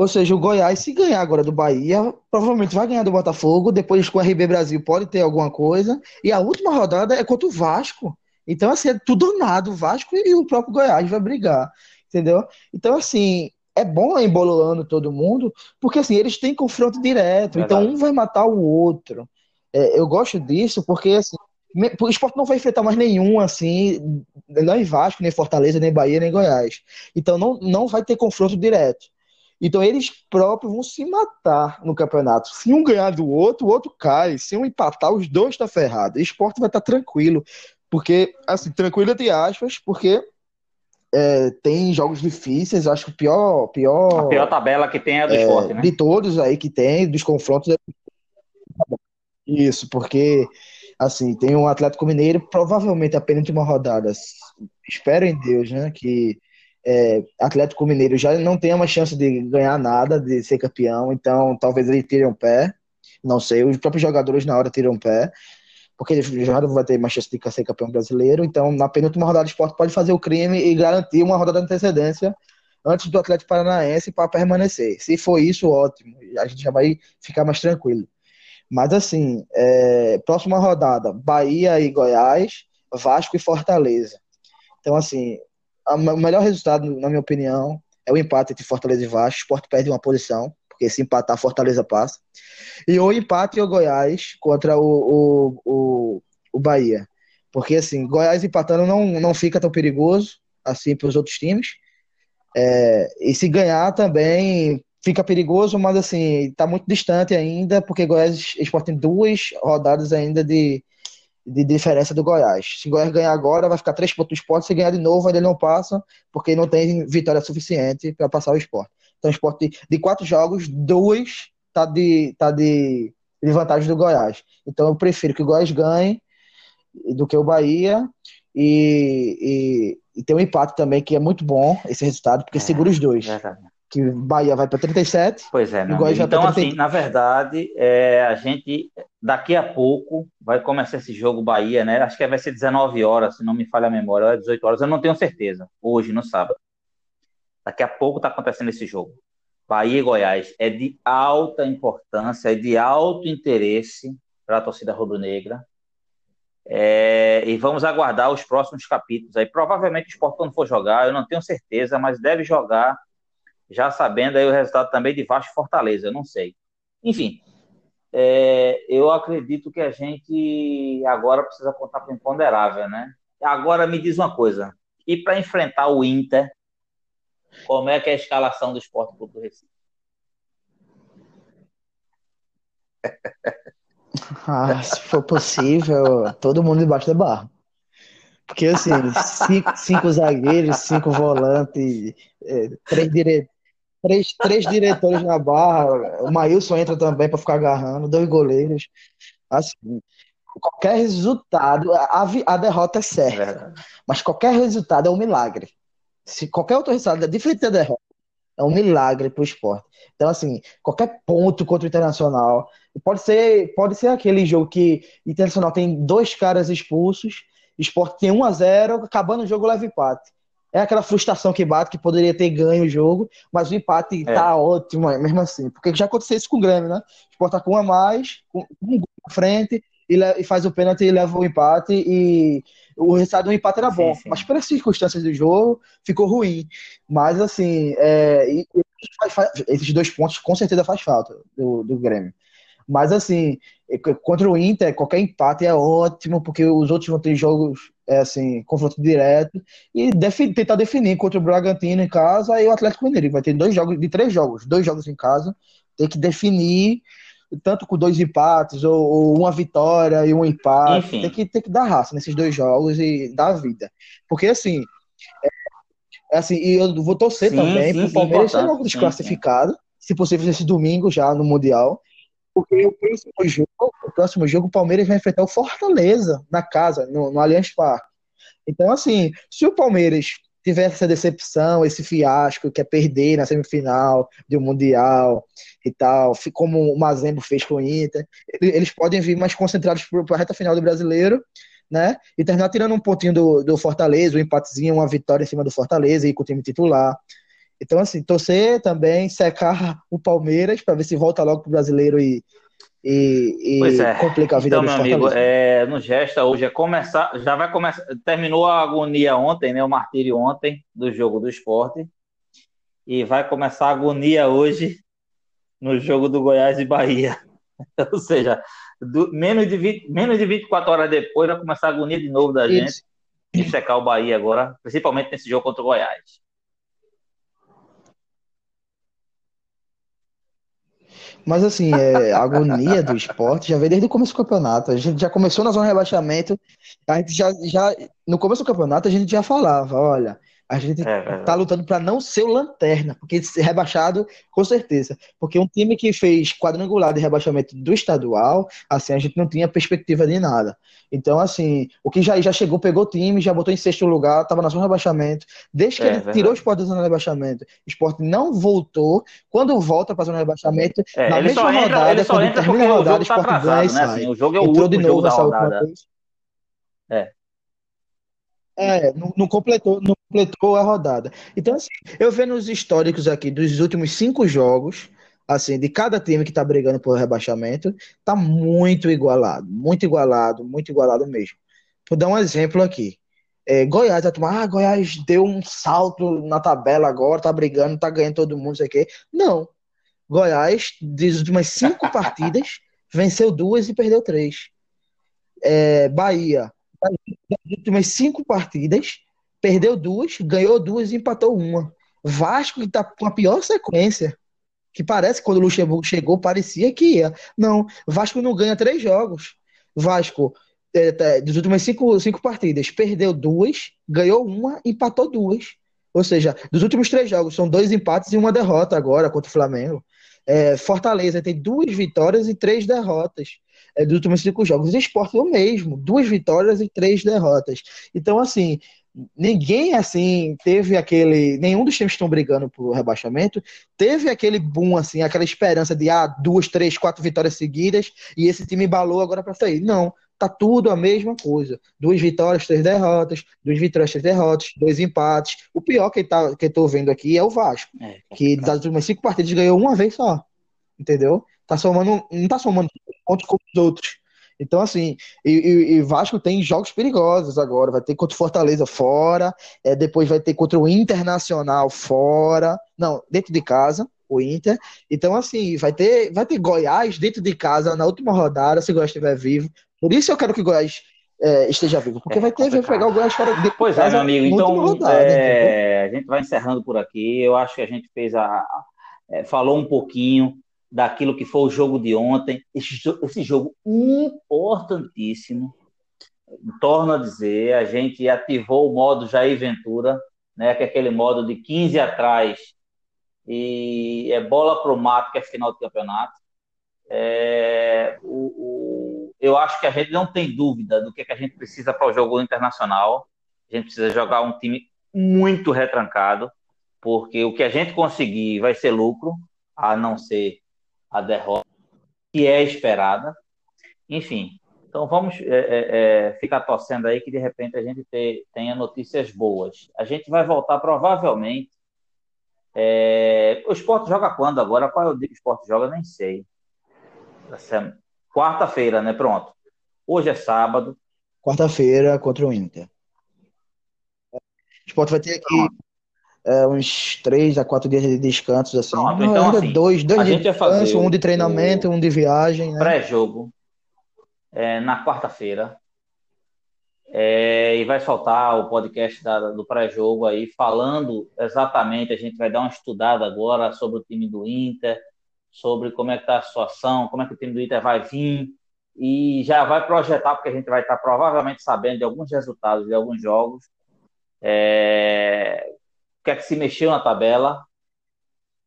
ou seja, o Goiás, se ganhar agora do Bahia, provavelmente vai ganhar do Botafogo. Depois com o RB Brasil pode ter alguma coisa. E a última rodada é contra o Vasco. Então, assim, é tudo ou nada. O Vasco e o próprio Goiás vai brigar. Entendeu? Então, assim, é bom ir embolando todo mundo, porque assim, eles têm confronto direto. Então, Verdade. um vai matar o outro. É, eu gosto disso porque, assim, o esporte não vai enfrentar mais nenhum, assim, nem Vasco, nem Fortaleza, nem Bahia, nem Goiás. Então, não, não vai ter confronto direto. Então eles próprios vão se matar no campeonato. Se um ganhar do outro, o outro cai. Se um empatar, os dois estão ferrados. O esporte vai estar tranquilo. Porque, assim, tranquilo entre aspas, porque é, tem jogos difíceis. Acho que o pior, A pior, pior tabela que tem é a do esporte, né? de todos aí que tem, dos confrontos. é Isso, porque, assim, tem um Atlético Mineiro, provavelmente a penúltima rodada. Espero em Deus, né? Que é, Atlético Mineiro já não tenha mais chance de ganhar nada, de ser campeão, então talvez ele tire um pé. Não sei, os próprios jogadores na hora tiram um pé, porque ele já não vai ter mais chance de ser campeão brasileiro. Então, na penúltima rodada, o Sport pode fazer o crime e garantir uma rodada de antecedência antes do Atlético Paranaense para permanecer. Se for isso, ótimo, a gente já vai ficar mais tranquilo. Mas assim, é, próxima rodada, Bahia e Goiás, Vasco e Fortaleza. Então, assim, o melhor resultado, na minha opinião, é o empate entre Fortaleza e Vasco. O Sport perde uma posição, porque se empatar, Fortaleza passa. E o empate e o Goiás contra o, o, o, o Bahia. Porque, assim, Goiás empatando não, não fica tão perigoso, assim, para os outros times. É, e se ganhar também fica perigoso, mas, assim, tá muito distante ainda, porque Goiás e Sport tem duas rodadas ainda de, de diferença do Goiás. Se o Goiás ganhar agora, vai ficar três pontos do esporte. Se ganhar de novo, ainda não passa, porque não tem vitória suficiente para passar o esporte. Então, o esporte de quatro jogos, dois tá de, tá de, de vantagem do Goiás. Então, eu prefiro que o Goiás ganhe do que o Bahia. E, e, e tem um empate também, que é muito bom esse resultado, porque É, segura os dois. Verdade. Que o Bahia vai para 37 Pois é, meu Então, assim, 30. na verdade, é, a gente daqui a pouco vai começar esse jogo Bahia, né? Acho que vai ser 19 horas, se não me falha a memória, ou é 18 horas, eu não tenho certeza. Hoje, no sábado. Daqui a pouco está acontecendo esse jogo. Bahia e Goiás é de alta importância, é de alto interesse para a torcida rubro-negra. É, e vamos aguardar os próximos capítulos. Aí provavelmente o Sport quando for jogar, eu não tenho certeza, mas deve jogar já sabendo aí o resultado também de Vasco Fortaleza, eu não sei. Enfim, é, eu acredito que a gente agora precisa contar o imponderável, né? Agora me diz uma coisa, e para enfrentar o Inter, como é que é a escalação do Sport Clube do Recife? (laughs) Ah, se for possível, todo mundo debaixo da barra. Porque, assim, cinco, cinco zagueiros, cinco volantes, é, três, dire... três, três diretores na barra. O Maílson entra também para ficar agarrando, dois goleiros. Assim, qualquer resultado, a, a derrota é É certa, verdade. mas qualquer resultado é um milagre. Se qualquer outro resultado é diferente da derrota, é um milagre para o esporte. Então, assim, qualquer ponto contra o Internacional. Pode ser, pode ser aquele jogo que Internacional tem dois caras expulsos, o Sport tem 1 a 0 acabando o jogo leva empate. É aquela frustração que bate, que poderia ter ganho o jogo, mas o empate É. tá ótimo, mesmo assim. Porque já aconteceu isso com o Grêmio, né? O Sport tá com um a mais, com um gol na frente, e, faz o pênalti e leva o empate, e o resultado do empate era Sim, bom. sim. Mas pelas circunstâncias do jogo, ficou ruim. Mas, assim, é, e- e faz- faz- esses dois pontos com certeza faz falta do, do Grêmio. Mas, assim, contra o Inter, qualquer empate é ótimo, porque os outros vão ter jogos, é, assim, confronto direto, e defi- tentar definir contra o Bragantino em casa e o Atlético Mineiro. Vai ter dois jogos, de três jogos, dois jogos em casa, tem que definir, tanto com dois empates, ou, ou uma vitória e um empate. Enfim. Tem que, tem que dar raça nesses dois jogos e dar vida. Porque, assim, É assim, e eu vou torcer sim, também para o Palmeiras ser logo desclassificado, sim, sim. se possível esse domingo já no Mundial, porque o próximo jogo, o próximo jogo o Palmeiras vai enfrentar o Fortaleza na casa, no, no Allianz Parque. Então, assim, se o Palmeiras tiver essa decepção, esse fiasco, que é perder na semifinal de um Mundial e tal, como o Mazembo fez com o Inter, eles podem vir mais concentrados para a reta final do brasileiro, né? E terminar tirando um pontinho do, do Fortaleza, um empatezinho, uma vitória em cima do Fortaleza e com o time titular. Então, assim, torcer também, secar (laughs) o Palmeiras para ver se volta logo para o brasileiro e, e, e é. complica a vida então, meu amigo, é, no gesta hoje é começar, já vai começar, terminou a agonia ontem, né, o martírio ontem do jogo do esporte, e vai começar a agonia hoje no jogo do Goiás e Bahia. (laughs) Ou seja, do, menos, de 20, menos de 24 horas depois vai começar a agonia de novo da gente Isso. de checar o Bahia agora, principalmente nesse jogo contra o Goiás. Mas assim, é, a agonia do esporte já veio desde o começo do campeonato. A gente já começou na zona de rebaixamento. A gente já, já no começo do campeonato a gente já falava, olha, a gente é, tá lutando para não ser o lanterna, porque ser rebaixado, com certeza. Porque um time que fez quadrangular de rebaixamento do estadual, assim, a gente não tinha perspectiva de nada. Então, assim, o que já, já chegou, pegou o time, já botou em sexto lugar, tava na zona de rebaixamento. Desde que é, ele verdade. tirou o esporte da zona de rebaixamento, o esporte não voltou. Quando volta para a zona de rebaixamento, é, na mesma entra, rodada, quando termina a rodada, o, esporte tá ganha e né? sai. Assim, o jogo é o Entrou último de novo jogo. É. É, não, não, completou, não completou a rodada. Então, assim, eu vendo os históricos aqui dos últimos cinco jogos, assim, de cada time que tá brigando por rebaixamento, tá muito igualado, muito igualado, muito igualado mesmo. Vou dar um exemplo aqui. É, Goiás, vai tomar, ah, Goiás deu um salto na tabela agora, tá brigando, tá ganhando todo mundo, sei o quê. Não. Goiás, das últimas cinco (laughs) partidas, venceu duas e perdeu três. É, Bahia, das últimas cinco partidas, perdeu duas, ganhou duas e empatou uma. Vasco, que está com a pior sequência, que parece que quando o Luxemburgo chegou, parecia que ia. Não, Vasco não ganha três jogos. Vasco, é, tá, das últimas cinco, cinco partidas, perdeu duas, ganhou uma, empatou duas. Ou seja, dos últimos três jogos, são dois empates e uma derrota agora contra o Flamengo. É, Fortaleza tem duas vitórias e três derrotas dos últimos cinco jogos. O esporte é o mesmo, duas vitórias e três derrotas. Então, assim, ninguém assim teve aquele. Nenhum dos times que estão brigando por rebaixamento teve aquele boom, assim, aquela esperança de ah, duas, três, quatro vitórias seguidas e esse time embalou agora para sair. Não. Tá tudo a mesma coisa. Duas vitórias, três derrotas, duas vitórias, três derrotas, dois empates. O pior que, tá, que eu tô vendo aqui é o Vasco, é, que das últimas cinco partidas ganhou uma vez só. Entendeu? Tá somando, não tá somando pontos como os outros. Então, assim, e, e, e, Vasco tem jogos perigosos agora. Vai ter contra o Fortaleza fora, é, depois vai ter contra o Internacional fora. Não, dentro de casa, o Inter. Então, assim, vai ter, vai ter Goiás dentro de casa na última rodada, se o Goiás estiver vivo. Por isso eu quero que o Goiás é, esteja vivo, porque é, vai ter, vai pegar o Goiás fora de Pois é, meu amigo. Então, rodada, é, a gente vai encerrando por aqui. Eu acho que a gente fez a. É, falou um pouquinho daquilo que foi o jogo de ontem, esse, esse jogo importantíssimo. Torno a dizer, a gente ativou o modo Jair Ventura, né, que é aquele modo de 15 atrás e é bola pro mato, que é final do campeonato. É, o, o, eu acho que a gente não tem dúvida do que, é que a gente precisa para o jogo internacional. A gente precisa jogar um time muito retrancado, porque o que a gente conseguir vai ser lucro, a não ser a derrota que é esperada. Enfim, então vamos é, é, é, ficar torcendo aí que de repente a gente ter, tenha notícias boas. A gente vai voltar provavelmente. É, o esporte joga quando agora? Qual é o dia que o esporte joga? Nem sei. Quarta-feira, né? Pronto. Hoje é sábado. Quarta-feira contra o Inter. O esporte vai ter aqui é, uns três a quatro dias de descansos, assim. Pronto, então, assim, dois, dois de descanso, um de treinamento, um de viagem. Né? Pré-jogo é, na quarta-feira. É, e vai soltar o podcast da, do pré-jogo aí, falando exatamente, a gente vai dar uma estudada agora sobre o time do Inter, sobre como é que está a situação, como é que o time do Inter vai vir, e já vai projetar, porque a gente vai estar provavelmente sabendo de alguns resultados de alguns jogos, é, que é que se mexeu na tabela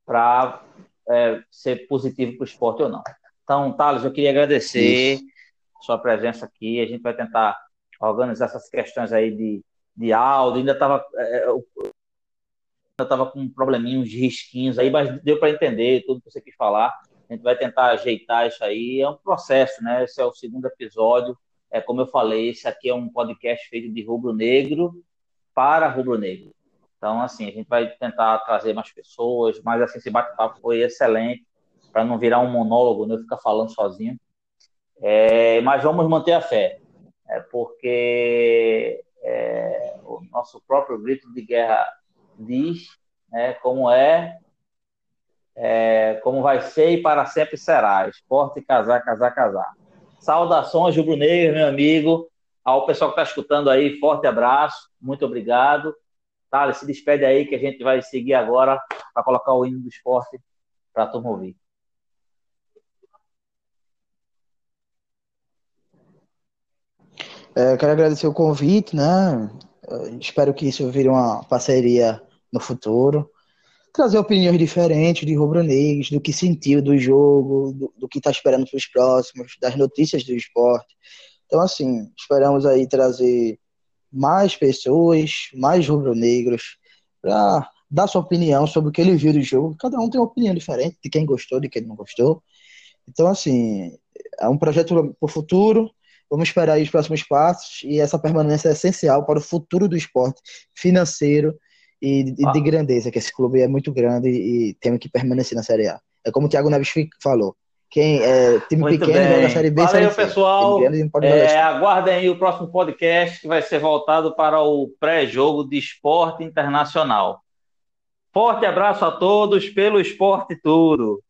para é, ser positivo para o esporte ou não. Então, Thales, eu queria agradecer Isso. sua presença aqui. A gente vai tentar organizar essas questões aí de, de áudio. Ainda estava é, estava com um probleminha, uns risquinhos aí, mas deu para entender tudo que você quis falar. A gente vai tentar ajeitar isso aí. É um processo, né? Esse é o segundo episódio. É como eu falei, esse aqui é um podcast feito de rubro-negro para rubro-negro. Então, assim, a gente vai tentar trazer mais pessoas, mas assim, esse bate-papo foi excelente, para não virar um monólogo, não né? ficar falando sozinho. É, mas vamos manter a fé, é, porque é, o nosso próprio grito de guerra diz né, como é, é, como vai ser e para sempre será. Esporte, casar, casar, casar. Saudações, Rubro Negro, meu amigo. Ao pessoal que está escutando aí, forte abraço, muito obrigado. Thales, se despede aí que a gente vai seguir agora para colocar o hino do esporte para a turma ouvir. É, quero agradecer o convite, né? Espero que isso vire uma parceria no futuro. Trazer opiniões diferentes de rubro-negros, do que sentiu do jogo, do, do que está esperando para os próximos, das notícias do esporte. Então, assim, esperamos aí trazer mais pessoas, mais rubro-negros, para dar sua opinião sobre o que ele viu do jogo. Cada um tem uma opinião diferente, de quem gostou, de quem não gostou. Então, assim, é um projeto para o futuro. Vamos esperar os próximos passos e essa permanência é essencial para o futuro do esporte financeiro e, ah. de grandeza, que esse clube é muito grande e tem que permanecer na Série A. É como o Thiago Neves falou. Quem é time Muito pequeno bem. Série B. Valeu, série pessoal. É, aguardem aí o próximo podcast que vai ser voltado para o pré-jogo de esporte internacional. Forte abraço a todos pelo esporte tudo.